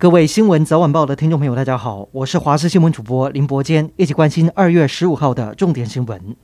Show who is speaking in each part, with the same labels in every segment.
Speaker 1: 各位新闻早晚报的听众朋友，大家好，我是华视新闻主播林伯坚，一起关心二月十五号的重点新闻。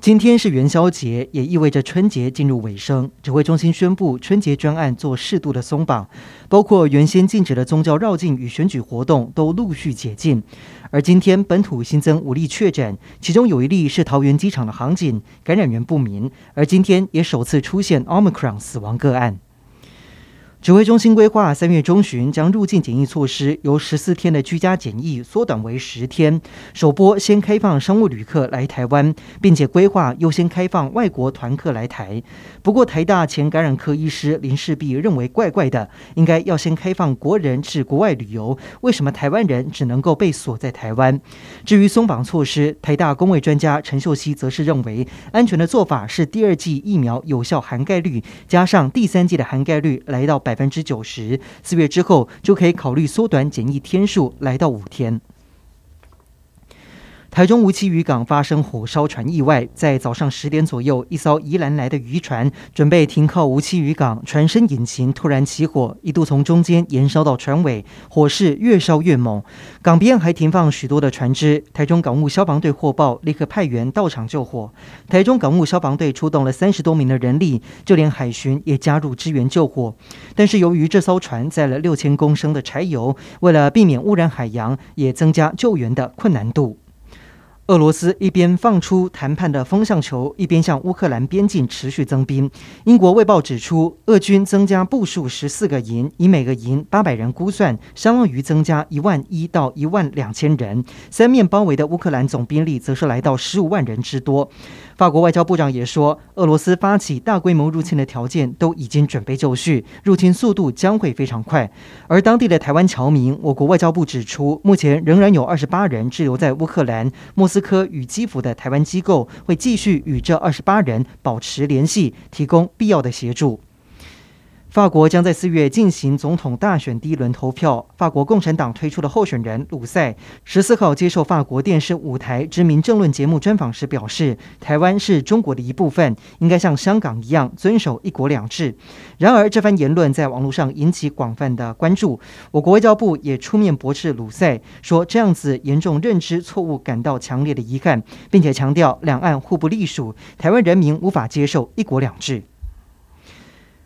Speaker 1: 今天是元宵节，也意味着春节进入尾声。指挥中心宣布，春节专案做适度的松绑，包括原先禁止的宗教绕境与选举活动都陆续解禁。而今天本土新增五例确诊，其中有一例是桃园机场的航警，感染源不明。而今天也首次出现 Omicron 死亡个案。指挥中心规划三月中旬将入境检疫措施由十四天的居家检疫缩短为十天，首波先开放商务旅客来台湾，并且规划优先开放外国团客来台。不过，台大前感染科医师林世璧认为怪怪的，应该要先开放国人至国外旅游，为什么台湾人只能够被锁在台湾？至于松绑措施，台大公卫专家陈秀熙则是认为，安全的做法是第二剂疫苗有效涵盖率加上第三剂的涵盖率来到百百分之九十，四月之后就可以考虑缩短检疫天数，来到五天。台中无栖渔港发生火烧船意外，在早上十点左右，一艘宜兰来的渔船准备停靠无栖渔港，船身引擎突然起火，一度从中间延烧到船尾，火势越烧越猛。港边还停放许多的船只，台中港务消防队获报，立刻派员到场救火。台中港务消防队出动了三十多名的人力，就连海巡也加入支援救火。但是由于这艘船载了六千公升的柴油，为了避免污染海洋，也增加救援的困难度。俄罗斯一边放出谈判的风向球，一边向乌克兰边境持续增兵。英国卫报指出，俄军增加部署十四个营，以每个营八百人估算，相当于增加一万一到一万两千人。三面包围的乌克兰总兵力则是来到十五万人之多。法国外交部长也说，俄罗斯发起大规模入侵的条件都已经准备就绪，入侵速度将会非常快。而当地的台湾侨民，我国外交部指出，目前仍然有二十八人滞留在乌克兰、莫斯科与基辅的台湾机构，会继续与这二十八人保持联系，提供必要的协助。法国将在四月进行总统大选第一轮投票。法国共产党推出的候选人鲁塞十四号接受法国电视五台知名政论节目专访时表示，台湾是中国的一部分，应该像香港一样遵守一国两制。然而，这番言论在网络上引起广泛的关注。我国外交部也出面驳斥鲁塞，说这样子严重认知错误，感到强烈的遗憾，并且强调两岸互不隶属，台湾人民无法接受一国两制。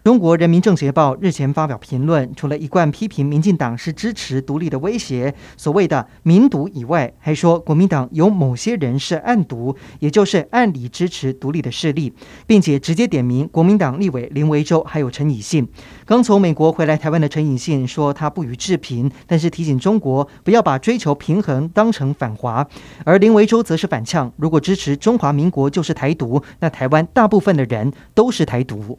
Speaker 1: 中国人民政协报日前发表评论，除了一贯批评民进党是支持独立的威胁，所谓的“民独”以外，还说国民党有某些人是暗独，也就是暗里支持独立的势力，并且直接点名国民党立委林维洲还有陈以信。刚从美国回来台湾的陈以信说他不予置评，但是提醒中国不要把追求平衡当成反华，而林维洲则是反呛：如果支持中华民国就是台独，那台湾大部分的人都是台独。